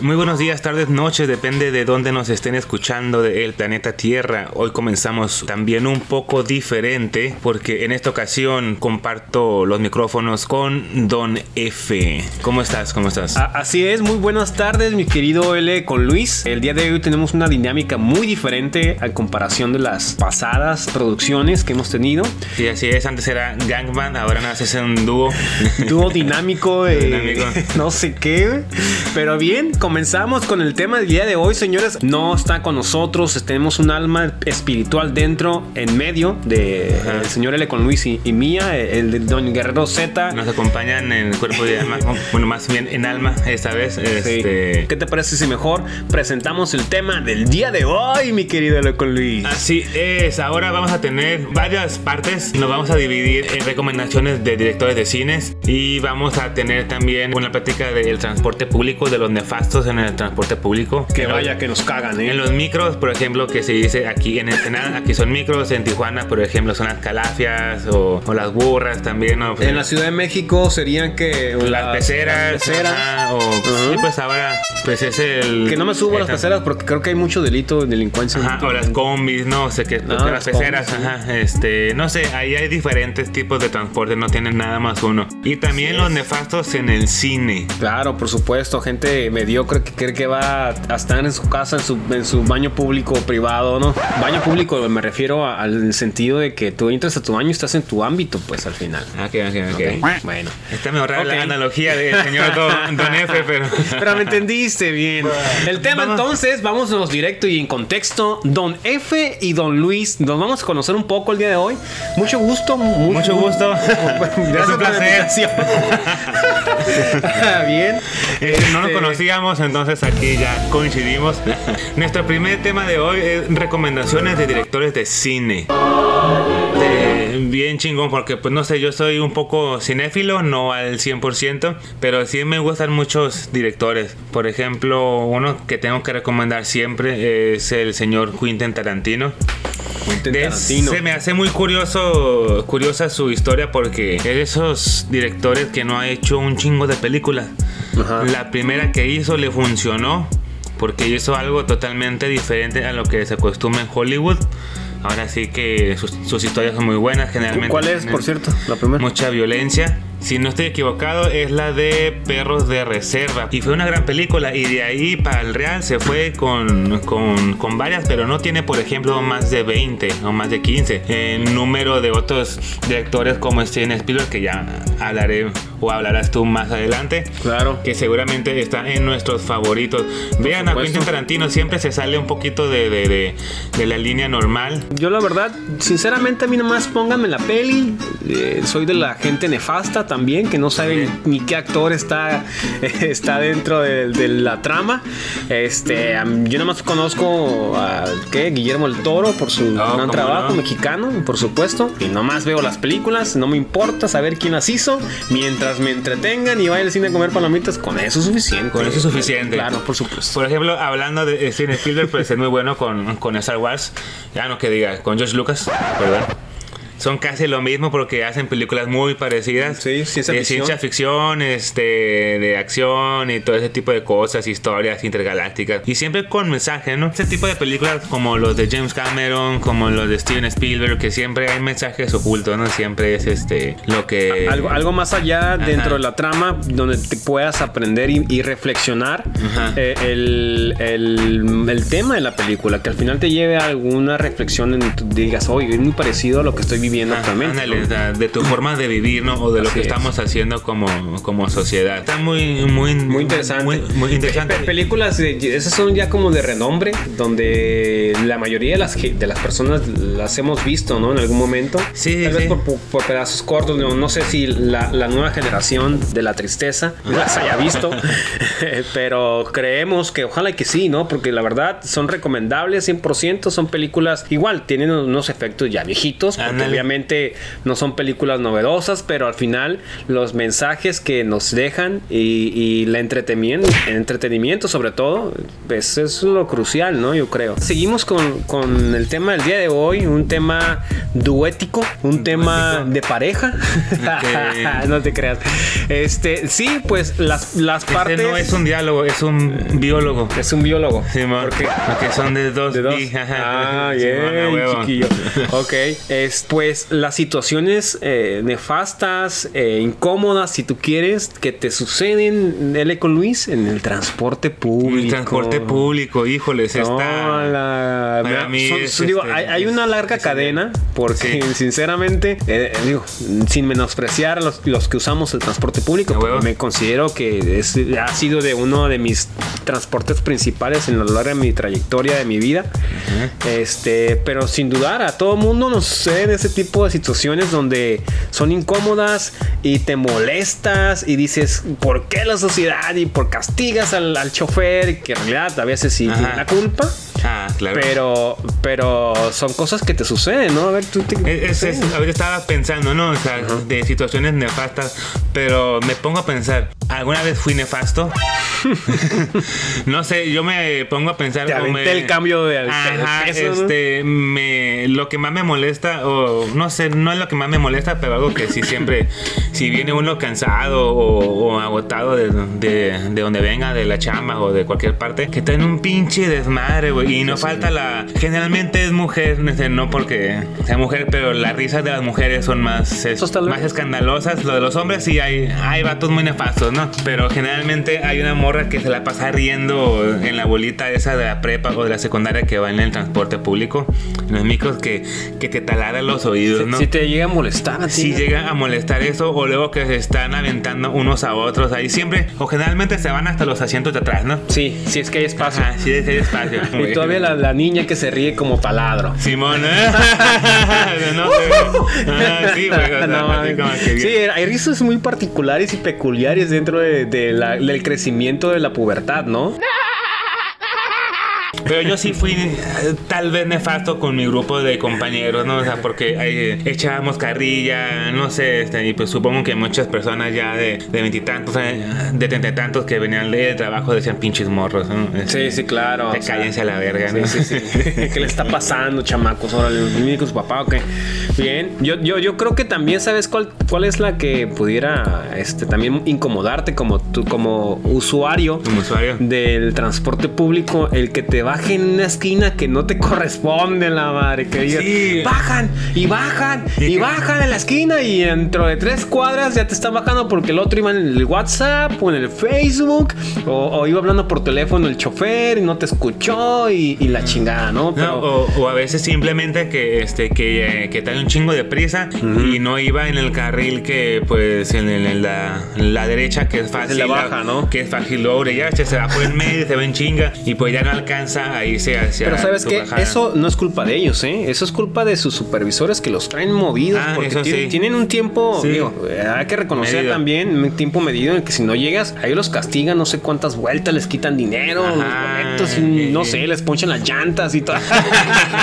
Muy buenos días, tardes, noches, depende de dónde nos estén escuchando del planeta Tierra. Hoy comenzamos también un poco diferente porque en esta ocasión comparto los micrófonos con Don F. ¿Cómo estás? ¿Cómo estás? así es, muy buenas tardes, mi querido L con Luis. El día de hoy tenemos una dinámica muy diferente a comparación de las pasadas producciones que hemos tenido. Sí, así es, antes era Gangman, ahora nos hace un dúo. Dúo dinámico, dinámico. no sé qué, pero bien, comenzamos con el tema del día de hoy, señores. No está con nosotros, tenemos un alma espiritual dentro, en medio de el señor L con Luis y, mía, el de Don Guerrero Z. Nos acompañan en cuerpo y alma, bueno, más bien en alma esta vez. Este... ¿Qué te parece si mejor presentamos el tema del día de hoy, mi querido L con Luis? Así es, ahora vamos a tener varias partes, nos vamos a dividir en recomendaciones de directores de cines y vamos a tener también una plática del transporte público, de los nefastos en el transporte público. Que vaya, que nos cagan, ¿eh? En los micros, por ejemplo, que se dice aquí en Ensenada, aquí son micros, en Tijuana, por ejemplo, son las calafias o, las burras también. en la Ciudad de México serían que las, peceras. peceras. o, pues ahora, pues es el. Que no me subo a las peceras porque creo que hay mucho delito, delincuencia. Ajá, o las combis, no sé qué, no, las, peceras, ajá, este, no sé, ahí hay diferentes tipos de transporte, no tienen nada más uno. Y también los nefastos en el cine. Claro, por supuesto, gente mediocre creo que cree que va a estar en su casa, en su, en su baño público o privado, ¿no? Baño público me refiero al sentido de que tú entras a tu baño y estás en tu ámbito, pues al final. Ok, ok, ok. Bueno. Está mejor la analogía del señor Don, F, pero... pero me entendiste bien. El tema entonces, vámonos directo y en contexto. Don F y Don Luis, nos vamos a conocer un poco el día de hoy. Mucho gusto. mucho gusto. Gracias por la invitación. bien. Eh, no nos este, entonces aquí ya coincidimos. Nuestro primer tema de hoy es recomendaciones de directores de cine. bien chingón porque pues no sé, yo soy un poco cinéfilo, no al 100%, pero sí me gustan muchos directores. Por ejemplo, uno que tengo que recomendar siempre es el señor Quentin Tarantino. Tarantino. se me hace muy curioso, curiosa su historia porque es de esos directores que no ha hecho un chingo de películas. La primera que hizo le funcionó porque hizo algo totalmente diferente a lo que se acostumbra en Hollywood. Ahora sí que sus, historias son muy buenas, generalmente. ¿Cuál es, por cierto, la primera? Mucha violencia si no estoy equivocado, es la de Perros de Reserva. Y fue una gran película. Y de ahí para el Real se fue con, con, varias, pero no tiene, por ejemplo, más de 20 o más de 15. En número de otros directores como Steven Spielberg, que ya hablaré o hablarás tú más adelante. Claro. Que seguramente está en nuestros favoritos. Vean a Quentin Tarantino, siempre se sale un poquito de, de, de, la línea normal. Yo, la verdad, sinceramente, a mí nomás pónganme la peli. Eh, soy de la gente nefasta también, que no saben ni qué actor está, está dentro de, la trama. Este, yo nada más conozco a ¿qué? Guillermo el Toro por su gran trabajo mexicano, por supuesto. Y nomás veo las películas, no me importa saber quién las hizo. Mientras me entretengan y vaya al cine a comer palomitas, con eso es suficiente. Con eso es suficiente. Claro, por supuesto. Por ejemplo, hablando de Steven Spielberg, pues es muy bueno con, con Star Wars. Ya no que diga, con George Lucas, ¿verdad? Son casi lo mismo porque hacen películas muy parecidas. Sí, ciencia de ficción. ciencia ficción, este, de acción y todo ese tipo de cosas, historias intergalácticas. Y siempre con mensaje, ¿no? Este tipo de películas como los de James Cameron, como los de Steven Spielberg, que siempre hay mensajes ocultos, ¿no? Siempre es este lo que... Algo, algo más allá dentro de la trama donde te puedas aprender y, reflexionar eh, el, el, el, tema de la película, que al final te lleve a alguna reflexión en digas, oye, es muy parecido a lo que estoy viviendo viviendo de tu forma de vivir, ¿no? O de lo que estamos haciendo como, como sociedad. Está muy, muy, muy interesante. Muy, interesante. películas, esas son ya como de renombre, donde la mayoría de las, de las personas las hemos visto, ¿no? En algún momento. Sí, Tal vez por, pedazos cortos, no, no sé si la, la, nueva generación de la tristeza las haya visto, pero creemos que ojalá que sí, ¿no? Porque la verdad son recomendables 100%, son películas igual, tienen unos efectos ya viejitos Obviamente no son películas novedosas, pero al final los mensajes que nos dejan y, y la entretenimiento, entretenimiento sobre todo, pues es lo crucial, ¿no? Yo creo. Seguimos con, con el tema del día de hoy, un tema duético, un tema de pareja. no te creas. Este, sí, pues las, las partes... no es un diálogo, es un biólogo. Es un biólogo. Simón, ¿Por qué? Porque son de dos. De dos. Ah, huevo. chiquillo. Ok. Es, pues las situaciones eh, nefastas, eh, incómodas, si tú quieres, que te suceden, L con Luis, en el transporte público. El transporte público, híjoles, No, está. la- para mí son- es, son- digo, este, hay, hay una larga es- cadena porque Sí. sinceramente eh, digo sin menospreciar a los, los que usamos el transporte público porque me considero que es- ha sido de uno de mis transportes principales en lo largo de mi trayectoria de mi vida este pero sin dudar a todo mundo nos suceden ese tipo de situaciones donde son incómodas y te molestas y dices ¿por qué la sociedad? y por castigas al, al chofer que en realidad a veces sí tiene la culpa Ah, claro. pero, pero son cosas que te suceden, ¿no? A ver, tú te. Es, es- es- ahorita estaba pensando, ¿no? O sea, de situaciones nefastas, pero me pongo a pensar, ¿alguna vez fui nefasto? no sé, yo me pongo a pensar. Te aventé me- el cambio de de Ajá, peso, ¿no? este, me, lo que más me molesta, o no sé, no es lo que más me molesta, pero algo que sí siempre, si viene uno cansado o, o agotado de, de, de donde venga, de la chamba o de cualquier parte, que está en un pinche desmadre, güey, y no falta la, generalmente es mujer, no sé, no porque sea mujer, pero las risas de las mujeres son más, es- más escandalosas, lo de los hombres sí hay, hay vatos muy nefastos, ¿no? Pero generalmente hay una morra que se la pasa riendo en la bolita esa de la prepa o de la secundaria que va en el transporte público, en los micros que, que te talara los oídos, ¿no? Si te llega a molestar. Si llega a molestar eso o luego que se están aventando unos a otros ahí siempre o generalmente se van hasta los asientos de atrás, ¿no? Sí, sí es que hay espacio. Ajá, sí, sí hay espacio. Todavía la, la niña que se ríe como taladro. Simón, ¿eh? no. Ah, sí, güey. o sea, No, hay risas muy particulares y peculiares dentro de, de la- del crecimiento de la pubertad, ¿no? Pero yo sí fui eh, tal vez nefasto con mi grupo de compañeros, ¿no? O sea, porque eh, echábamos carrilla, no sé, este, y pues supongo que muchas personas ya de de veintitantos, eh, de treinta y tantos que venían de trabajo decían pinches morros, ¿no? Este, Sí, sí, claro. Sea, cállense a la verga, ¿no? Sí, sí, sí. ¿Qué le está pasando, chamacos? Órale, ¿viene con su papá o qué? Bien. Yo, yo, yo creo que también sabes cuál, cuál es la que pudiera este, también incomodarte como tú, como usuario Como usuario. del transporte público, el que te baje en una esquina que no te corresponde, la madre. Que digas, Sí. bajan y bajan y, bajan en la esquina y dentro de tres cuadras ya te están bajando porque el otro iba en el WhatsApp o en el Facebook o, o iba hablando por teléfono el chofer y no te escuchó y, y la chingada, ¿no? O, o a veces simplemente que este que, eh, que trae un chingo de prisa y no iba en el carril que pues en, la, la derecha que es fácil la baja, ¿no? que es fácil luego ya se va por el medio se va en chinga y pues ya no alcanza a irse hacia pero sabes que eso no es culpa de ellos, ¿eh? Eso es culpa de sus supervisores que los traen movidos Ah, porque eso tienen, sí. tienen un tiempo, Sí. digo, eh, hay que reconocer Medido. también un tiempo medido en que si no llegas, ahí los castigan, no sé cuántas vueltas, les quitan dinero, los boletos, y no sé, les ponchan las llantas y todo.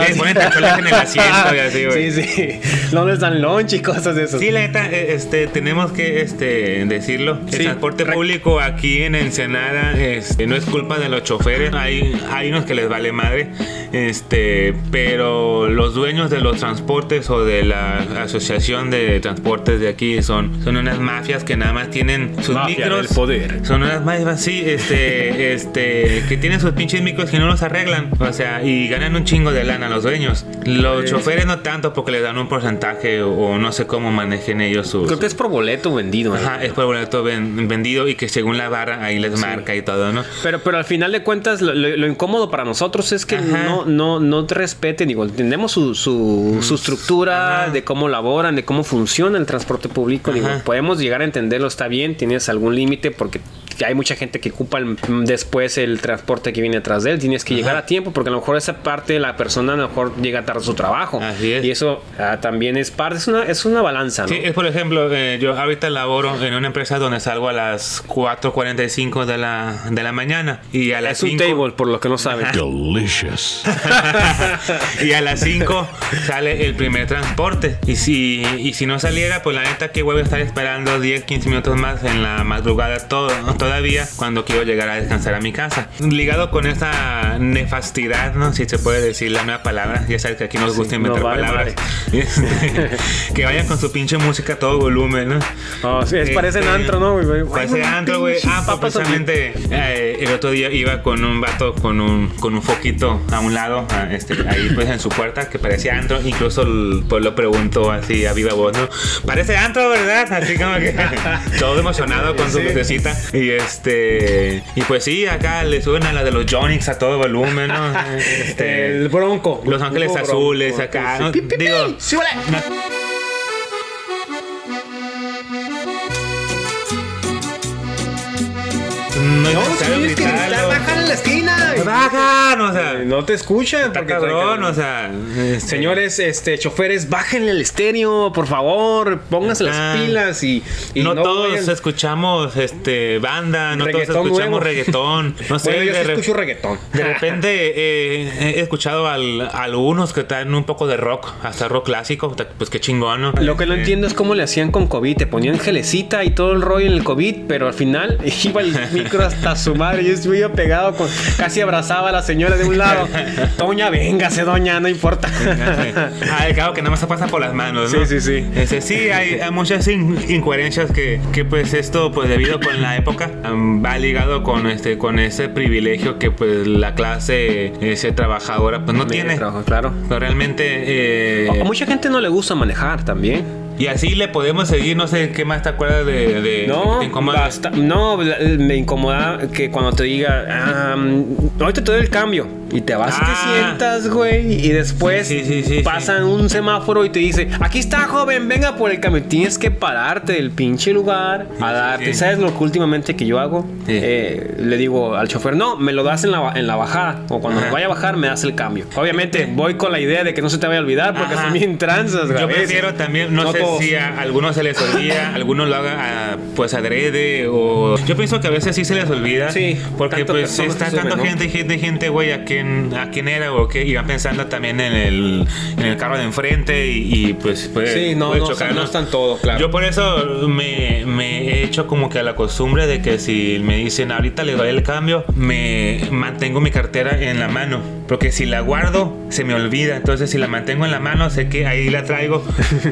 Les ponen en el asiento y así, güey. Sí, sí. No les dan lunch y cosas de esas. Sí, la neta, eh, este, tenemos que este, decirlo. El Sí. transporte público aquí en Ensenada este, no es culpa de los choferes. Hay, hay unos que les vale madre. Este, pero los dueños de los transportes o de la asociación de transportes de aquí son, son unas mafias que nada más tienen sus Mafia micros. del poder. Son unas mafias, sí, este, este, que tienen sus pinches micros y no los arreglan. O sea, y ganan un chingo de lana los dueños. Los choferes no tanto porque les dan un porcentaje o, o no sé cómo manejen ellos sus. Creo que es por boleto vendido. ¿eh? Ajá, es por boleto ven- vendido y que según la barra ahí les marca y todo, ¿no? Pero, pero al final de cuentas, lo, lo- lo incómodo para nosotros es que Ajá. no, no, no te respeten. Digo, entendemos su, su, su estructura, Ajá. de cómo laboran, de cómo funciona el transporte público. Digo, podemos llegar a entenderlo, está bien, tienes algún límite porque hay mucha gente que ocupa el- después el transporte que viene atrás de él. Tienes que llegar a tiempo porque a lo mejor esa parte la persona a lo mejor llega tarde a su trabajo. Así es. Y eso ah, también es parte, es una, es una balanza, ¿no? Sí, es por ejemplo, eh, yo ahorita laboro en una empresa donde salgo a las 4.45 de la, de la mañana y a las es un 5 table, por lo que no saben. Delicious. y a las 5 sale el primer transporte. Y si, y si no saliera, pues la neta que voy a estar esperando 10, 15 minutos más en la madrugada todo, todavía cuando quiero llegar a descansar a mi casa. Ligado con esa nefastidad, ¿no? Si se puede decir la nueva palabra. Ya sabes que aquí nos gusta inventar no, vale, palabras. Este, que vayan con su pinche música a todo volumen, ¿no? Oh, sí, es, Este, parecen antro, ¿no? güey? Parece antro, güey. Ah, pues precisamente eh, el otro día iba con un vato con un, con un foquito a un lado, ah, este, ahí pues en su puerta, que parecía antro. Incluso el- pues lo preguntó así a viva voz, ¿no? Parece antro, ¿verdad? Así como que todo emocionado con su Sí. lucecita. Y este. Y pues sí, acá le suben a la de los Jonix a todo volumen, ¿no? Este, El bronco. Los Ángeles Azules Bronco. acá. ¿no? Pi, pi, pi. Digo, Súbele. no No, es gritarlo. En la esquina. Bajan, o sea. No te escuchan. Está porque cabrón, o sea. este, Señores, este, choferes, bájenle el estéreo, por favor, pónganse Ah. las pilas y, y no, todos vayan- escuchamos este banda, no todos escuchamos nuevo. reggaetón. No sé, Bueno, yo de, sí re- escucho reggaetón. de repente eh, he escuchado al, algunos que traen un poco de rock, hasta rock clásico, pues qué chingón, ¿no? Lo que no Eh, entiendo es cómo le hacían con COVID. Te ponían gelecita y todo el rollo en el COVID, pero al final iba el micro hasta su madre. Yo estuve pegado con. Casi abrazaba a la señora de un lado. Doña, véngase, doña, no importa. Ah, claro que nada más se pasa por las manos, ¿no? Sí, sí, sí. Este, sí, hay, hay muchas in- incoherencias que, que, pues esto, pues debido con la época, um, va ligado con este, con ese privilegio que pues la clase ese trabajadora pues no tiene. Trabajo, claro. Pero realmente eh, A mucha gente no le gusta manejar también. Y así le podemos seguir, no sé qué más te acuerdas de, de No, basta- no, me incomoda que cuando te diga, mm, ahorita te doy el cambio. Y te vas y Ah. te sientas, güey. Y después Sí, sí, sí, pasan un semáforo y te dice, aquí está, joven, venga por el cambio. Tienes que pararte del pinche lugar a darte. ¿Sabes lo que últimamente que yo hago? Eh, le digo al chofer, no, me lo das en la, en la bajada. O cuando Ajá. vaya a bajar, me das el cambio. Obviamente, voy con la idea de que no se te vaya a olvidar porque Ajá. son bien tranzas, güey. Yo a prefiero también, no, sé todos. si a algunos se les olvida, algunos lo hagan ah, pues adrede o... Yo pienso que a veces sí se les olvida. Sí, Porque pues está tanta ¿no? gente, gente, gente, güey, a quién, a quién era o qué. Y van pensando también en el, en el carro de enfrente y, y, pues puede, Sí, no, puede no, chocar, no están todos, claro. Yo por eso me, me he hecho como que a la costumbre de que si me dicen ahorita les doy el cambio, me mantengo mi cartera en la mano. Porque si la guardo, se me olvida. Entonces, si la mantengo en la mano, sé que ahí la traigo.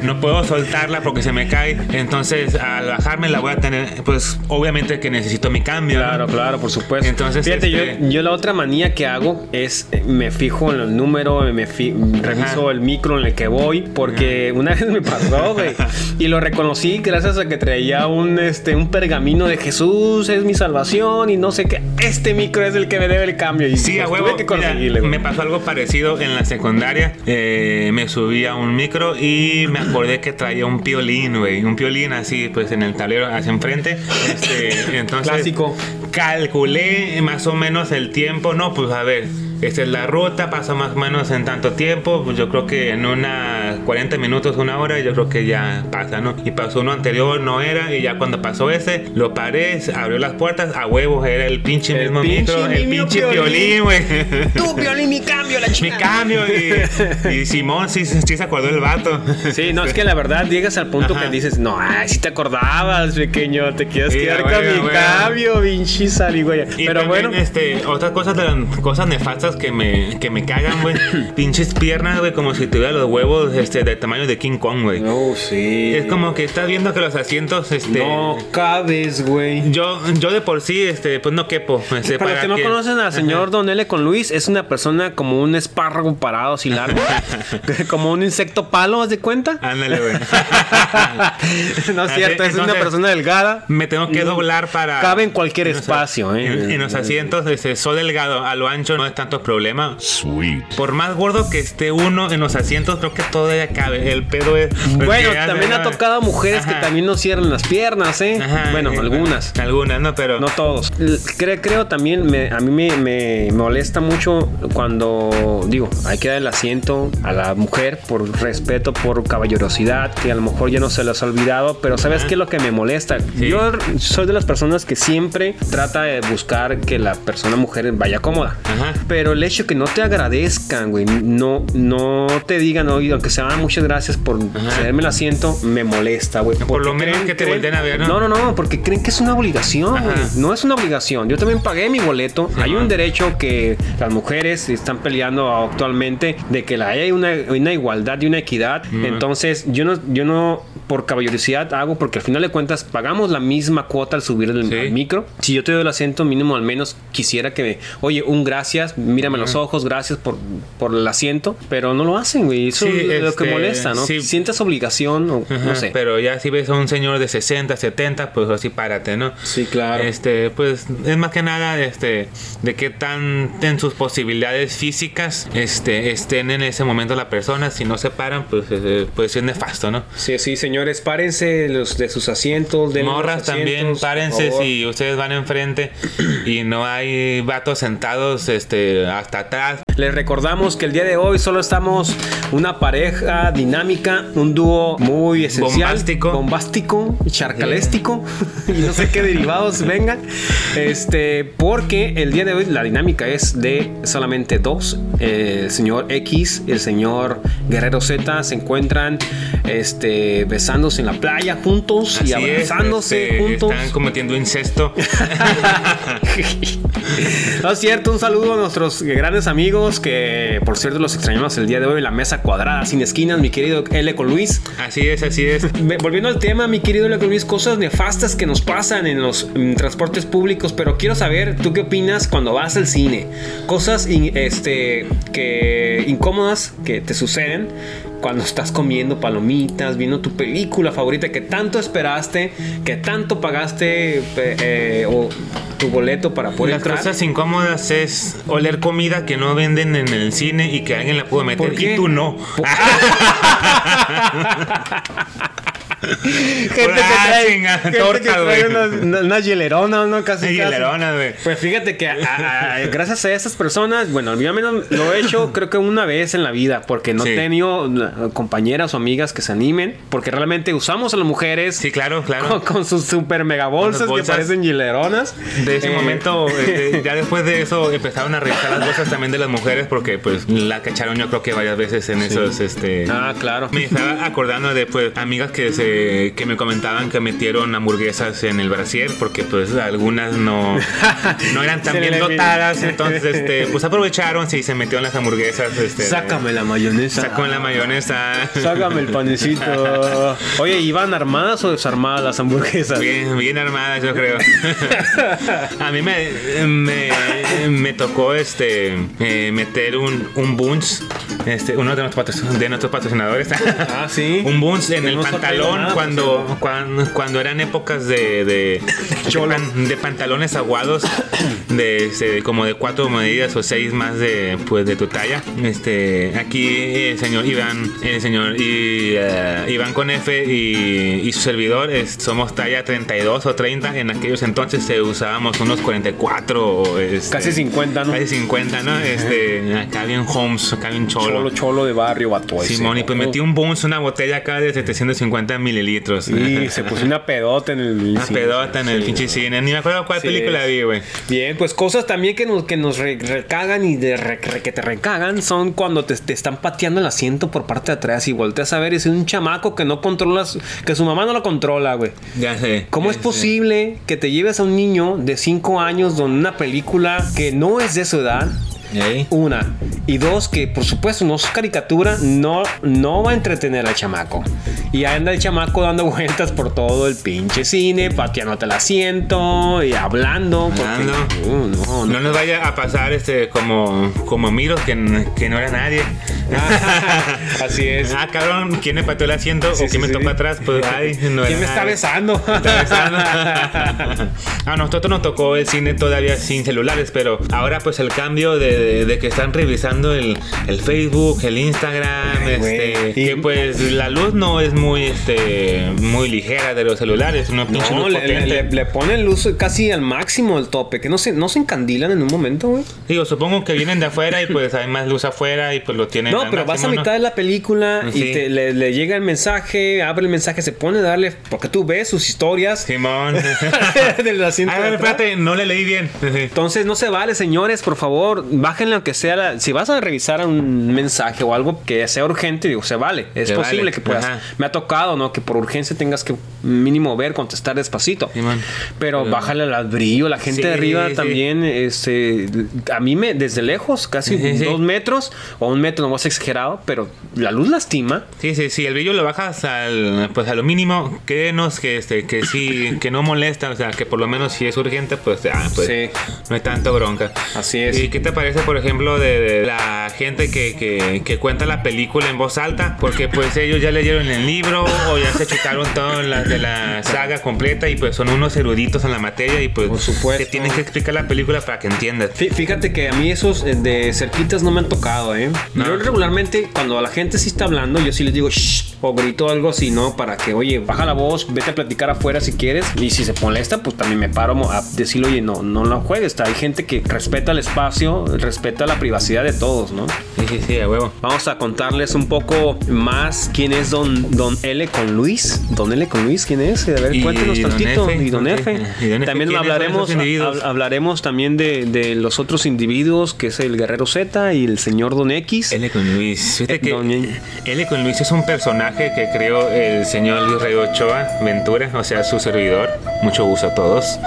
No puedo soltarla porque se me cae. Entonces, al bajarme la voy a tener. Pues, obviamente que necesito mi cambio. ¿no? Claro, claro, por supuesto. Entonces, fíjate, este- yo, yo la otra manía que hago es eh, me fijo en el número, me reviso el micro en el que voy, porque una vez me pasó, güey, y lo reconocí gracias a que traía un este un pergamino de Jesús es mi salvación y no sé qué. Este micro es el que me debe el cambio y Sí, a pues, huevo. tuve que conseguirle. Me pasó algo parecido en la secundaria. Eh, me subí a un micro y me acordé que traía un piolín, güey. Un piolín así, pues en el tablero hacia enfrente. Este, entonces, Clásico. calculé más o menos el tiempo. No, pues a ver. Esta es la ruta, pasa más o menos en tanto tiempo. Pues yo creo que en una 40 minutos, una hora, yo creo que ya pasa, ¿no? Y pasó uno anterior, no era. Y ya cuando pasó ese, lo paré, abrió las puertas, a huevos, era el pinche El mismo pinche micro, el pinche piolín, güey. Tú, Piolín, mi cambio, la Mi chica. cambio y, y Simón sí, sí se acordó el vato. Sí, no, es que la verdad llegas al punto Ajá. que dices, no, ay, si te acordabas, pequeño, te quieres Sí, quedar con mi cambio, pinche güey. Y Pero también, bueno, este, otras cosas, cosas nefastas que me, que me cagan, güey. Pinches piernas, güey, como si tuviera los huevos este, de tamaño de King Kong, güey. No, sí. Es como que estás viendo que los asientos, este. No cabes, güey. Yo, yo de por sí, este, pues no quepo. Este, Para los que no que- conocen al señor Don L. con Luis, es una persona como un espárrago parado así largo. como un insecto palo, ¿haz de cuenta? Ándale, güey. no es cierto, es una persona delgada. Me tengo que doblar para. Cabe en cualquier en los- espacio, ¿eh? En, en los asientos, este, soy delgado, a lo ancho no es tanto otro problema. Por más gordo que esté uno en los asientos, creo que todavía cabe. El pedo es. Bueno, también ha tocado a mujeres que Ajá. también no cierran las piernas, ¿eh? Ajá, bueno, eh, algunas. Algunas, no, pero. No todos. Creo, creo también, me- a mí me, me molesta mucho cuando, digo, hay que dar el asiento a la mujer por respeto, por caballerosidad, que a lo mejor ya no se les ha olvidado, pero ¿sabes qué es lo que me molesta? Sí. Yo soy de las personas que siempre trata de buscar que la persona mujer vaya cómoda. Ajá. Pero el hecho que no te agradezcan, güey, no, no te digan, oye, aunque sea "Ah, muchas gracias por cederme el asiento, me molesta, güey. Por lo menos que te volteen a ver, ¿no? No, no, no, porque creen que es una obligación, Ajá. güey. No es una obligación. Yo también pagué mi boleto. Hay Ajá. un derecho que las mujeres están peleando actualmente de que la haya una, una igualdad y una equidad. Entonces, yo no, yo no por caballerosidad hago, porque al final de cuentas pagamos la misma cuota al subir el Sí. al micro. Si yo te doy el asiento mínimo, al menos quisiera que me, oye, un gracias, mírame a los ojos, gracias por, por el asiento, pero no lo hacen, güey. Eso Sí, es lo que este, molesta, ¿no? sí. Sientes obligación o Ajá, no sé. Pero ya si ves a un señor de 60, 70, pues así párate, ¿no? Sí, claro. Este, pues es más que nada este de qué tan en sus posibilidades físicas este estén en ese momento la persona, si no se paran, pues eh, puede ser nefasto, ¿no? Sí, sí, señores, párense los de sus asientos. los Morras también, asientos, párense si ustedes van enfrente y no hay vatos sentados este hasta atrás. Les recordamos que el día de hoy solo estamos una pareja dinámica, un dúo muy esencial, Bombástico. bombástico, charcaléstico y no sé qué derivados vengan. Este, porque el día de hoy la dinámica es de solamente dos. El señor X, el señor Guerrero Z se encuentran este besándose en la playa juntos y Así es, abrazándose este, juntos. Están cometiendo incesto. No es cierto, un saludo a nuestros grandes amigos que por cierto los extrañamos el día de hoy, la mesa cuadrada sin esquinas, mi querido L con Luis. Así es, así es. Volviendo al tema, mi querido L con Luis, cosas nefastas que nos pasan en los mm, transportes públicos, pero quiero saber, ¿tú qué opinas cuando vas al cine? Cosas in- este, que incómodas que te suceden cuando estás comiendo palomitas, viendo tu película favorita que tanto esperaste, que tanto pagaste eh, eh, o tu boleto para poder Las entrar. cosas incómodas es oler comida que no venden en el cine y que alguien la pudo meter ¿Por qué? y tú no. gente que Ah, trae, chinga, gente torta, que trae unas, unas- hieleronas, ¿no? Casi, Sí, casi. hieleronas, güey. Pues fíjate que a- a- gracias a esas personas, bueno, yo al menos lo he hecho creo que una vez en la vida, porque no Sí. he tenido compañeras o amigas que se animen, porque realmente usamos a las mujeres Sí, claro, claro. con, con sus super mega bolsas, Con sus que bolsas. parecen hieleronas. De ese Eh, momento, eh, ya después de eso empezaron a revisar las bolsas también de las mujeres porque pues la cacharon yo creo que varias veces en esos, este... Ah, claro. Me estaba acordando de pues amigas que se que me comentaban que metieron hamburguesas en el brasier porque pues algunas no no eran tan bien dotadas, entonces este pues aprovecharon sí se metieron las hamburguesas este Sácame la mayonesa. sacó la mayonesa. Sácame el panecito. Oye, ¿iban armadas o desarmadas las hamburguesas? Bien, bien armadas, yo creo. A mí me, me, me tocó este eh, meter un, un Bunch, este, uno de nuestros, patro- de nuestros patrocinadores. Ah, sí. Un Bunch en el pantalón nada, cuando, cuando, cuando eran épocas de, de, de, de pantalones aguados de este, como de cuatro medidas o seis más de pues de tu talla. Este aquí el señor Iván, el señor y, eh, Iván con F y, y su servidor es- somos talla 32 o 30. En aquellos entonces eh, usábamos unos 44 o, este, Casi 50, ¿no? Casi 50, ¿no? Este, acá bien Holmes, acá bien Cholo, cholo de barrio, vato. Simón, y pues metí un Bones, una botella acá de 750 mililitros. Y se puso una pedota en el. Una pedota en el pinche cine. Ni me acuerdo cuál película vi, güey. Bien, pues cosas también que nos, que nos re- recagan y de que te recagan son cuando te, te están pateando el asiento por parte de atrás y volteas a ver y es un chamaco que no controlas, que su mamá no lo controla, güey. Ya sé. ¿Cómo es posible que te lleves a un niño de 5 años con una película que no es de su edad? ¿Eh? Una. Y dos, que por supuesto no es caricatura, no, no va a entretener al chamaco. Y anda el chamaco dando vueltas por todo el pinche cine, pateándote el asiento y hablando. porque-. Uh, no, no. No nos vaya a pasar este como, como Miro, que, que no era nadie. Así es. Ah, cabrón, ¿quién me pateó el asiento o quién me tocó atrás? Pues, ay, no ¿Quién me está besando? Está besando. a nosotros nos tocó el cine todavía sin celulares, pero ahora pues el cambio de, de que están revisando el, el Facebook, el Instagram, Ay, este, que pues la luz no es muy, este, muy ligera de los celulares, No, luz le, potente. le, le ponen luz casi al máximo, el tope, que no se, no se encandilan en un momento, güey. Digo, supongo que vienen de afuera y pues hay más luz afuera y pues lo tienen No, al pero vas a mitad de la película Sí. y te, le, le llega el mensaje, abre el mensaje, se pone a darle, porque tú ves sus historias Simón. del asiento A ver, de atrás. espérate, no le leí bien. Entonces no se vale, señores, por favor, bájenle aunque sea, la- si vas a revisar un mensaje o algo que sea urgente, digo, se vale, es Se posible vale, que puedas. ajá. Me ha tocado, ¿no? Que por urgencia tengas que mínimo ver, contestar despacito. Simón. Pero Pero- bájale al brillo, la gente Sí, de arriba sí. también, este, a mí me, desde lejos, casi dos metros o un metro, no exagerado, pero la luz lastima. Sí, sí, sí, el brillo lo bajas al, pues a lo mínimo, créenos que este, que sí, que no molesta, o sea, que por lo menos si es urgente, pues, ah, pues Sí. no hay tanto bronca. Así es. ¿Y qué te parece, por ejemplo, de, de la gente que, que, que cuenta la película en voz alta? Porque pues ellos ya leyeron el libro o ya se chutaron todo la, de la saga completa y pues son unos eruditos en la materia y pues Por supuesto. te tienen que explicar la película para que entiendas. Fí- Fíjate que a mí esos eh, de cerquitas no me han tocado, ¿eh? No. Yo regularmente, cuando la gente sí está hablando, yo sí les digo shh o grito algo así, ¿no? Para que, oye, baja la voz, vete a platicar afuera si quieres. Y si se molesta, pues también me paro a decirle, oye, no, no la juegues. Hay gente que respeta el espacio, respeta la privacidad de todos, ¿no? Sí, sí, sí, a huevo. Vamos a contarles un poco más quién es Don, don L con Luis. Don L con Luis, ¿quién es? A ver, cuéntenos tantito. F, y Don. F. Y Don F, También ¿quiénes son hablaremos, hablaremos también de, de los otros individuos, que es el Guerrero Z y el señor Don X. L con Luis. Fíjate Eh, que don- L con Luis es un personaje que creó el señor Luis Rey Ochoa Ventura, o sea, su servidor. Mucho gusto a todos.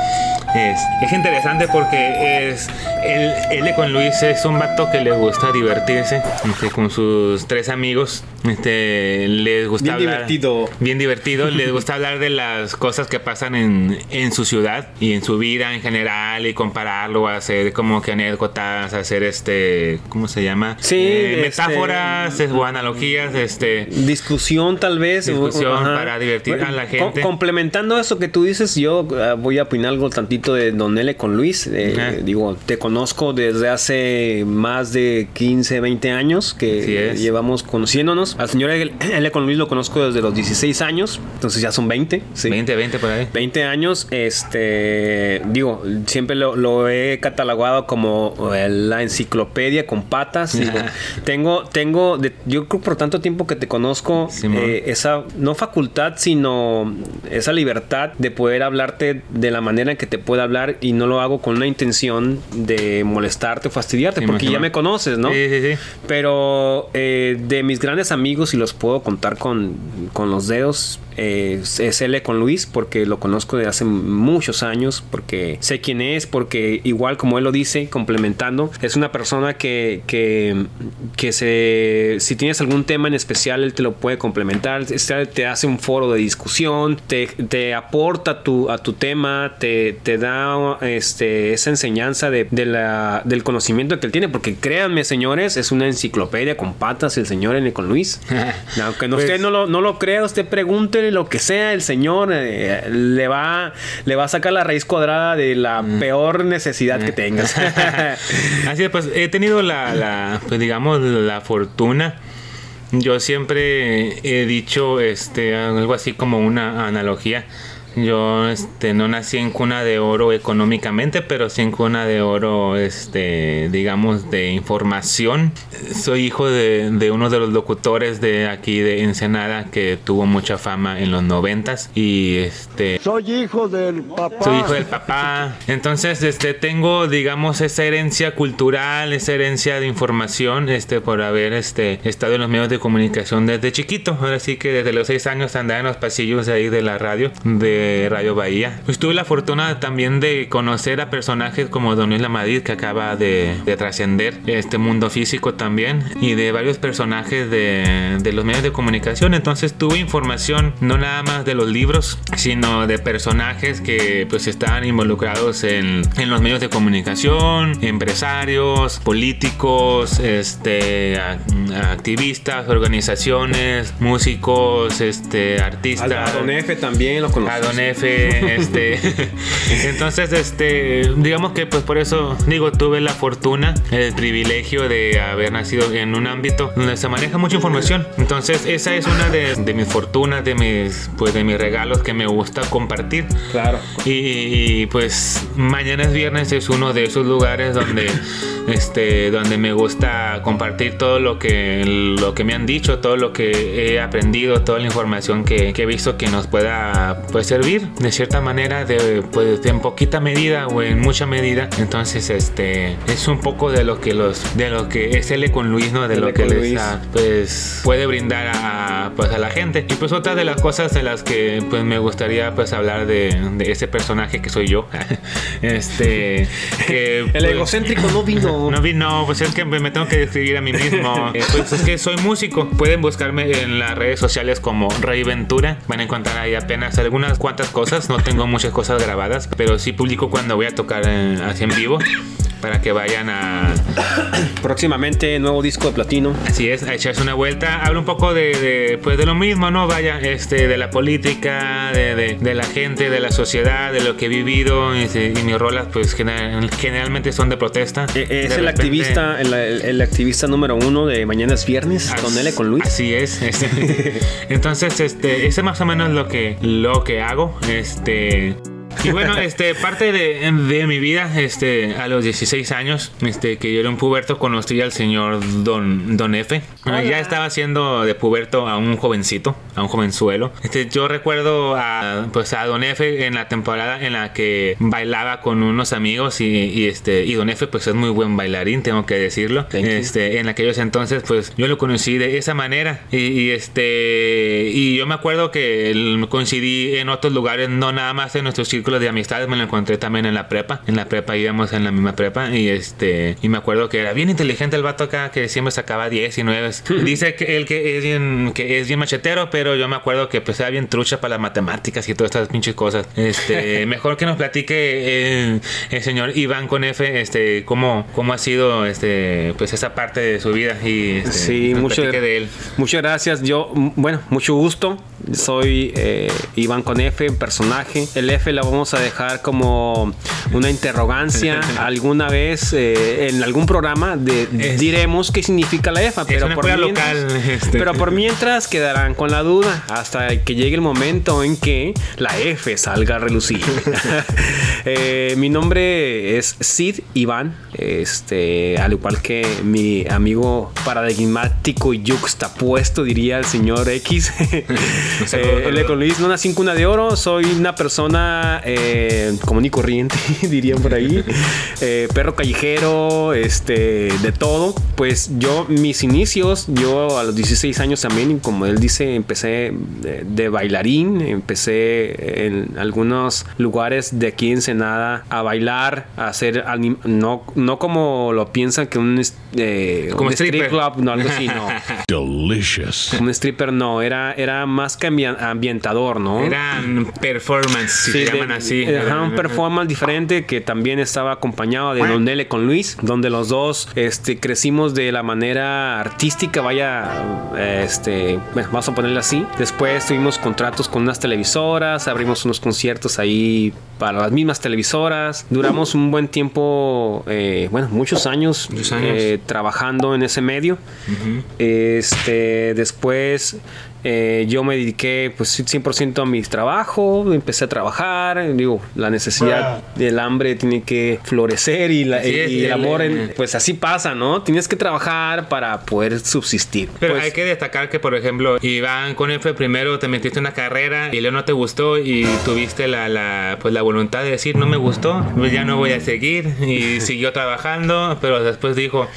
Es, es interesante porque es el L con Luis es un vato que le gusta divertirse este, con sus tres amigos. Este, les gusta Bien hablar. divertido. Bien divertido. les gusta hablar de las cosas que pasan en, en su ciudad y en su vida en general y compararlo, hacer como que anécdotas, hacer este, ¿cómo se llama? Sí, Eh, este- metáforas es- o analogías, este. Discusión tal vez. Discusión para divertir a la co- gente. complementando eso que tú dices, yo ah, voy a opinar algo tantito de Don L con Luis. Eh. Digo, te conozco desde hace más de 15, 20 años que llevamos conociéndonos. Al señor L con Luis lo conozco desde los 16 años, entonces ya son 20. Sí. 20, 20 por ahí. 20 años, este, digo, siempre lo, lo he catalogado como eh, la enciclopedia con patas. Digo, tengo, tengo, de- yo creo por tanto tiempo que te conozco, eh, esa, no facultad, sino esa libertad de poder hablarte de la manera en que te pueda hablar y no lo hago con una intención de molestarte o fastidiarte, porque ya me conoces, ¿no? Sí, sí, sí. Pero eh, de mis grandes amigos, y los puedo contar con, con los dedos, eh, es L con Luis, porque lo conozco de hace muchos años, porque sé quién es, porque igual como él lo dice, complementando, es una persona que, que, que se, si tienes algún tema en especial, él te lo puede complementar, te hace un foro de discusión, te, te aporta tu, a tu tema, te, te da este, esa enseñanza de, de la, del conocimiento que él tiene, porque créanme, señores, es una enciclopedia con patas el señor N con Luis. Aunque no, Pues- usted no lo, no lo crea, usted lo que sea, el señor eh, le, va, le va a sacar la raíz cuadrada de la peor necesidad que tengas. Así es, pues he tenido la, la, pues digamos, la fortuna. Yo siempre he dicho este algo así como una analogía. Yo este no nací en cuna de oro económicamente, pero sí en cuna de oro este digamos de información. Soy hijo de, de uno de los locutores de aquí de Ensenada que tuvo mucha fama en los noventas y este Soy hijo del papá. soy hijo del papá. Entonces, este, tengo, digamos, esa herencia cultural, esa herencia de información, este, por haber, este, estado en los medios de comunicación desde chiquito. Ahora sí que desde los seis años andaba en los pasillos de ahí de la radio, de de Radio Bahía. Pues tuve la fortuna también de conocer a personajes como Don Luis Lamadrid, que acaba de, de trascender este mundo físico también, y de varios personajes de, de los medios de comunicación. Entonces tuve información no nada más de los libros, sino de personajes que pues estaban involucrados en, en los medios de comunicación, empresarios, políticos, este, activistas, organizaciones, músicos, este, artistas. A, Don F también lo conozco. F, este. entonces, este, digamos que pues por eso digo, tuve la fortuna, el privilegio de haber nacido en un ámbito donde se maneja mucha información. Entonces, esa es una de, de mis fortunas, de mis, pues de mis regalos que me gusta compartir. Claro. Y, y pues mañana es viernes, es uno de esos lugares donde este, donde me gusta compartir todo lo que, lo que me han dicho, todo lo que he aprendido, toda la información que, que he visto que nos pueda pues, servir de cierta manera, de, pues, en poquita medida o en mucha medida. Entonces, este, es un poco de lo que los, de lo que es L con Luis, ¿no? De lo que les pues, puede brindar a, pues, a la gente. Y pues otra de las cosas de las que pues me gustaría pues hablar de, de ese personaje que soy yo. este, que, el pues, egocéntrico no vino no. vi, no, pues es que me tengo que describir a mí mismo. Eh, pues es que soy músico. Pueden buscarme en las redes sociales como Rey Ventura. Van a encontrar ahí apenas algunas cuantas cosas. No tengo muchas cosas grabadas, pero sí publico cuando voy a tocar en, así en vivo para que vayan a próximamente nuevo disco de platino. Así es a echarse una vuelta. Hablo un poco de, de, pues de lo mismo no vaya este de la política de, de, de la gente de la sociedad de lo que he vivido y, y mis rolas pues general, generalmente son de protesta. Eh, es el repente, activista el, el, el, activista número uno de mañana es viernes con L con Luis. así es este, entonces este ese más o menos lo que lo que hago este y bueno, este, parte de, de, mi vida, este, a los 16 años, este, que yo era un puberto, conocí al señor Don, Don F. Bueno, ya estaba haciendo de puberto a un jovencito, a un jovenzuelo. Este, yo recuerdo a, pues, a Don F en la temporada en la que bailaba con unos amigos y, y este, y Don F pues es muy buen bailarín, tengo que decirlo. Este, en aquellos entonces, pues yo lo conocí de esa manera y, y este, y yo me acuerdo que coincidí en otros lugares, no nada más en nuestro círculo de amistades me lo encontré también en la prepa. En la prepa íbamos en la misma prepa y este y me acuerdo que era bien inteligente el vato acá que siempre sacaba 10 y 9. Dice que él que es bien que es bien machetero, pero yo me acuerdo que pues era bien trucha para las matemáticas y todas estas pinches cosas. Este, mejor que nos platique el, el, señor Iván con F este cómo cómo ha sido este pues esa parte de su vida y este, sí, mucho de él. Muchas gracias. Yo bueno, mucho gusto. Soy eh, Iván con F, personaje. El F la vamos a dejar como una interrogancia alguna vez eh, en algún programa de, es, diremos qué significa la EFA pero por, mientras, local, este. pero por mientras quedarán con la duda hasta que llegue el momento en que la F salga a relucir eh, mi nombre es Sid Iván este al igual que mi amigo paradigmático y yuxtapuesto diría el señor X eh, el con Luis no nací en cuna de oro soy una persona eh, común y corriente, dirían por ahí. Eh, perro callejero, este, de todo. Pues yo, mis inicios, yo a los 16 años también, como él dice, empecé de, de bailarín, empecé en algunos lugares de aquí en Senada a bailar, a hacer, no, no como lo piensan que un, eh, como un stripper. club, no, algo así, no. Delicious. Un stripper no, era, era más que ambientador, ¿no? Era performance, si sí, llaman así. Ajá, un performance diferente que también estaba acompañado de Don Dele con Luis, donde los dos este, crecimos de la manera artística, vaya, este, bueno, vamos a ponerle así. Después tuvimos contratos con unas televisoras, abrimos unos conciertos ahí para las mismas televisoras. Duramos un buen tiempo, eh, bueno, muchos años, muchos años. Eh, trabajando en ese medio. Uh -huh. Este, después eh, yo me dediqué pues 100% a mi trabajo, empecé a trabajar, digo, la necesidad del hambre tiene que florecer y, la, y, y el amor, en, pues así pasa, ¿no? Tienes que trabajar para poder subsistir. Pero pues, hay que destacar que, por ejemplo, Iván con F primero te metiste en una carrera y luego no te gustó y tuviste la, la, pues, la voluntad de decir no me gustó, pues ya no voy a seguir y siguió trabajando, pero después dijo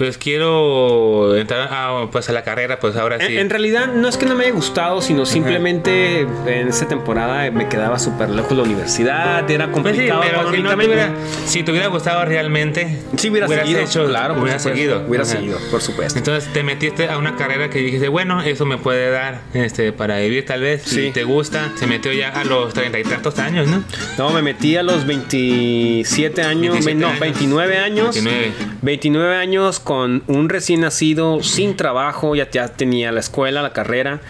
pues quiero entrar a, pues a la carrera, pues ahora sí. En, realidad no es que no me haya gustado, sino simplemente en esa temporada me quedaba súper lejos la universidad, era pues complicado. pero si, no te hubiera, si te hubiera gustado realmente, sí hubiera seguido, hecho, claro, hubiera seguido. Hubiera seguido, por supuesto. Entonces te metiste a una carrera que dijiste, bueno, eso me puede dar este para vivir tal vez, si te gusta. Se metió ya a los treinta y tantos años, ¿no? No, me metí a los 27 años, no, 29 años. 29. 29 años con un recién nacido, sin trabajo, ya, ya tenía la escuela, la carrera.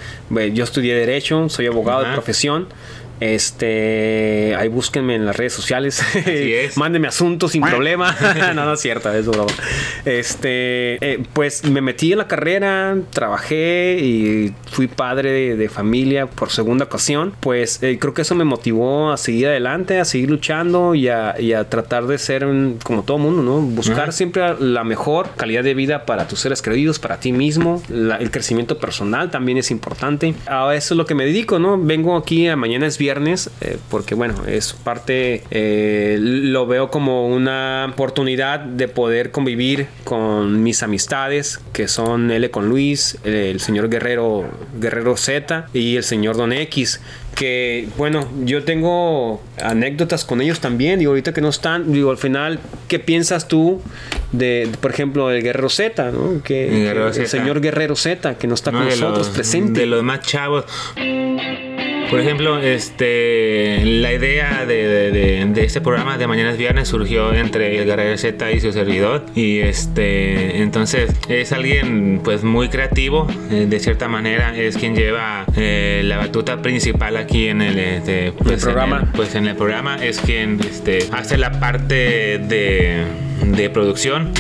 Yo estudié Derecho, soy abogado de profesión. Este, ahí búsquenme en las redes sociales. Mándenme asuntos sin problema. no, no es cierto, es broma. Este, eh, pues me metí en la carrera, trabajé y fui padre de, familia por segunda ocasión. Pues eh, creo que eso me motivó a seguir adelante, a seguir luchando y a, tratar de ser como todo mundo, ¿no? Buscar siempre la mejor calidad de vida para tus seres queridos, para ti mismo. el crecimiento personal también es importante. A eso es lo que me dedico, ¿no? Vengo aquí a mañana es viernes eh, porque bueno, es parte, eh, lo veo como una oportunidad de poder convivir con mis amistades, que son L con Luis, el señor Guerrero, Guerrero Z y el señor Don X que bueno, yo tengo anécdotas con ellos también, y ahorita que no están, digo, al final, ¿qué piensas tú de, por ejemplo, el Guerrero Z, ¿no? Que, el, señor Guerrero Z, que no está con nosotros presente. De los más chavos. Por ejemplo, este, la idea de, de, este programa de Mañana es Viernes surgió entre el Guerrero Z y su servidor. Y este, entonces es alguien pues muy creativo, eh, de cierta manera es quien lleva eh, la batuta principal aquí en el, este, pues, programa. pues en el programa es quien este, hace la parte de, de producción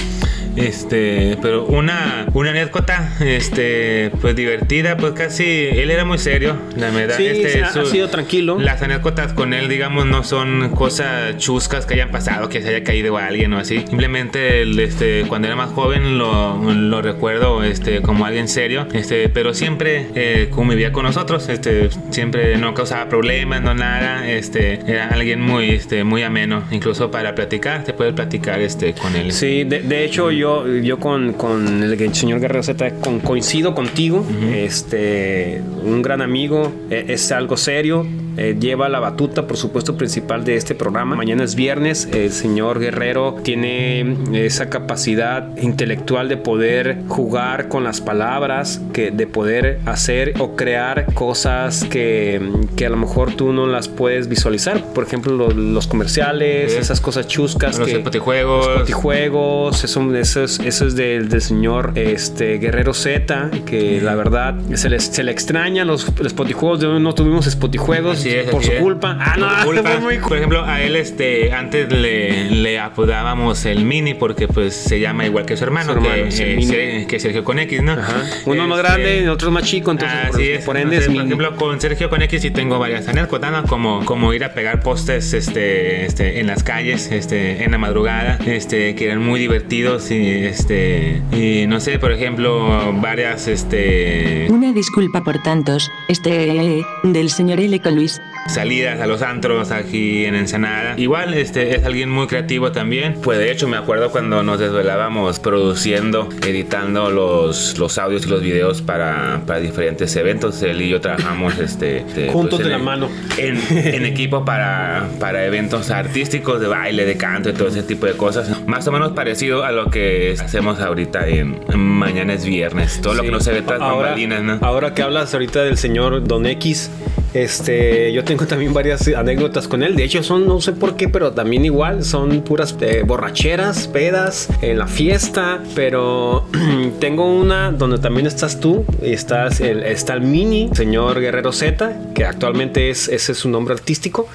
este, pero una, una anécdota, este, pues divertida, pues casi, él era muy serio, la verdad. Sí, este, ha, sido tranquilo. Las anécdotas con él, digamos, no son cosas chuscas que hayan pasado, que se haya caído a alguien o así. Simplemente, este, cuando era más joven lo, lo recuerdo, este, como alguien serio, este, pero siempre eh, convivía con nosotros, este, siempre no causaba problemas, no nada, este, era alguien muy, este, muy ameno, incluso para platicar, se puede platicar, este, con él. Sí, de, de hecho yo yo, con, con el señor Guerrero Z coincido contigo. Este, un gran amigo, e, es algo serio, eh, lleva la batuta, por supuesto, principal de este programa. Mañana es viernes, el señor Guerrero tiene esa capacidad intelectual de poder jugar con las palabras, que, de poder hacer o crear cosas que, que a lo mejor tú no las puedes visualizar. Por ejemplo, los, comerciales, esas cosas chuscas. Los espotijuegos. Los eso, eso es, eso es del, señor este, Guerrero Z, que la verdad se, les, se le extraña los, los spotijuegos. No tuvimos spotijuegos por su culpa. Ah, no, Por ejemplo, a él este antes le, le apodábamos el Mini porque pues se llama igual que su hermano, que, eh, que, Sergio con X, ¿no? Uno más grande y este, otro más chico, entonces por, ende es Por ejemplo, con Sergio con X sí tengo varias anécdotas, como, como ir a pegar postes este, este, en las calles este, en la madrugada, este, que eran muy divertidos y, este, y no sé, por ejemplo, varias... Este... Una disculpa por tantos, este, del señor L. con Luis salidas a los antros aquí en Ensenada. Igual este es alguien muy creativo también. Pues de hecho me acuerdo cuando nos desvelábamos produciendo, editando los, los audios y los videos para, para diferentes eventos. Él y yo trabajamos este, este juntos pues, de la mano en, en, equipo para, para eventos artísticos de baile, de canto y todo ese tipo de cosas. Más o menos parecido a lo que hacemos ahorita en, Mañana es Viernes. Todo lo que no se ve tras bambalinas, ¿no? Ahora que hablas ahorita del señor Don X, este, yo tengo también varias anécdotas con él. De hecho, son, no sé por qué, pero también igual, son puras eh, borracheras, pedas, en la fiesta. Pero tengo una donde también estás tú y estás el, está el mini señor Guerrero Z, que actualmente es, ese es su nombre artístico.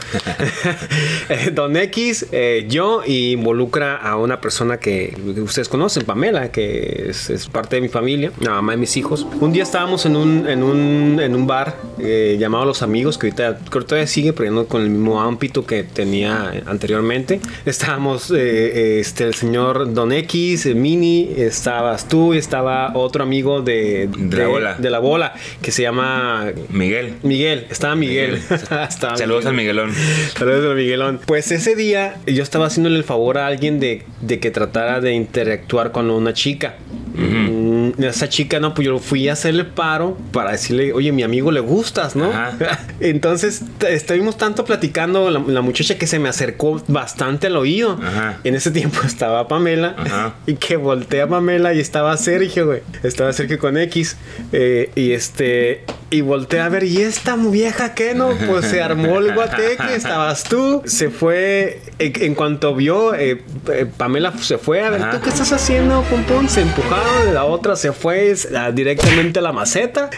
Eh, Don X, eh, yo, y involucra a una persona que ustedes conocen, Pamela, que es, parte de mi familia, la mamá de mis hijos. Un día estábamos en un, en un, en un bar llamado Los amigos que ahorita creo que todavía sigue, pero con el mismo ámbito que tenía anteriormente. Estábamos eh, eh, este, el señor Don X, Mini, estabas tú, estaba otro amigo de, de, la bola. de la bola que se llama Miguel. Miguel, estaba Miguel. Saludos al Miguelón. Saludos al Miguelón. Pues ese día yo estaba haciéndole el favor a alguien de, de que tratara de interactuar con una chica. Mm, Esa chica, no, pues yo fui a hacerle paro para decirle, oye, mi amigo le gustas, ¿no? Entonces estuvimos tanto platicando, la, la muchacha que se me acercó bastante al oído. Ajá. En ese tiempo estaba Pamela Ajá. y que voltea a Pamela y estaba Sergio, güey. Estaba Sergio con X. eh, y este. Y voltea a ver, ¿y esta vieja qué no? Pues se armó el guateque, estabas tú. Se fue, en, en cuanto vio, eh, eh, Pamela se fue a ver, Ajá. ¿tú qué estás haciendo? Pum, pum, se empujaron, la otra se fue es, a- directamente a la maceta.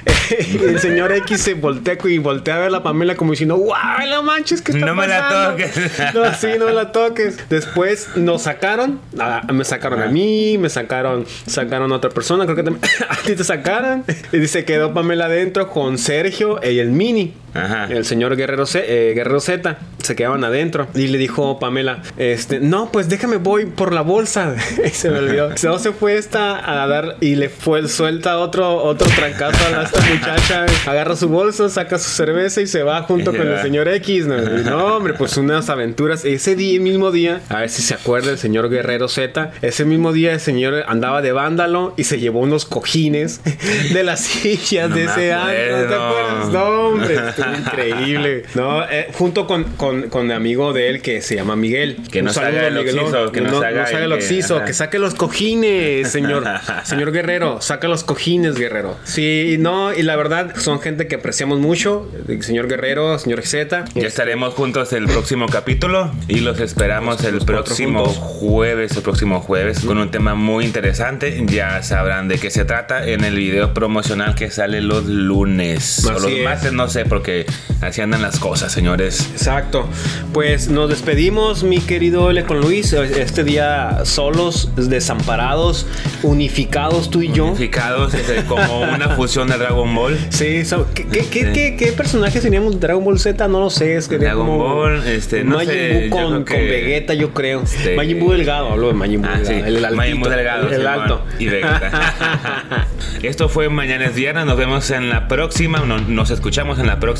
y el señor X se voltea y voltea a ver a la Pamela como diciendo, ¡guau, no manches, ¿qué está No me la pasando?" toques. No, sí, no la toques. Después nos sacaron, a- me sacaron a mí, me sacaron, sacaron a otra persona, creo que también a ti te sacaron. Y se quedó Pamela adentro con Sergio y el Mini. Ajá. El señor Guerrero, C- eh, Guerrero Z se quedaban adentro y le dijo Pamela, este, no, pues déjame voy por la bolsa. y se me olvidó. No se fue esta a dar y le fue suelta otro otro trancazo a esta muchacha. Agarra su bolsa, saca su cerveza y se va junto con el señor X. ¿no? Hombre, pues unas aventuras. Ese día, mismo día, a ver si se acuerda el señor Guerrero Z. Ese mismo día el señor andaba de vándalo y se llevó unos cojines de las sillas No de ese año. ¿No te acuerdas? No, hombre, estuvo increíble. No, eh, junto con, con, con el amigo de él que se llama Miguel. Que saludo, haga el oxiso, que no, nos haga el el que- oxiso, que saque los cojines, señor. señor Guerrero, saca los cojines, Guerrero. Sí, no, y la verdad, son gente que apreciamos mucho. El señor Guerrero, señor Z. Ya estaremos juntos el próximo capítulo y los esperamos el los cuatro próximo jueves, el próximo jueves, con un tema muy interesante. Ya sabrán de qué se trata en el video promocional que sale los lunes. o los es. martes, no sé, porque así andan las cosas, señores. Exacto. Pues nos despedimos, mi querido L con Luis. Este día solos, desamparados, unificados tú y yo. Unificados este, como una fusión de Dragon Ball. Sí, so- ¿qué, qué, qué personajes teníamos de Dragon Ball Z? No lo sé, es que Dragon como Ball, este, no Majin sé, Buu con, creo que- con Vegeta, yo creo. Este- Majin Buu delgado, hablo de Majin Buu Ah, sí. delgado, el, el Majin Buu altito, delgado, el alto. y Vegeta. Esto fue Mañana es Viernes. Nos vemos en la próxima. no- nos escuchamos en la próxima.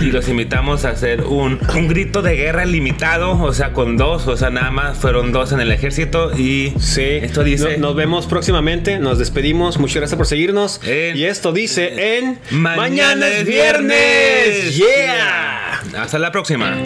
Y los invitamos a hacer un, un grito de guerra limitado. O sea, con dos. O sea, nada más fueron dos en el ejército. Y Sí, esto dice. No- nos vemos próximamente, nos despedimos, muchas gracias por seguirnos. En- y esto dice en Mañana es viernes. Yeah. Hasta la próxima.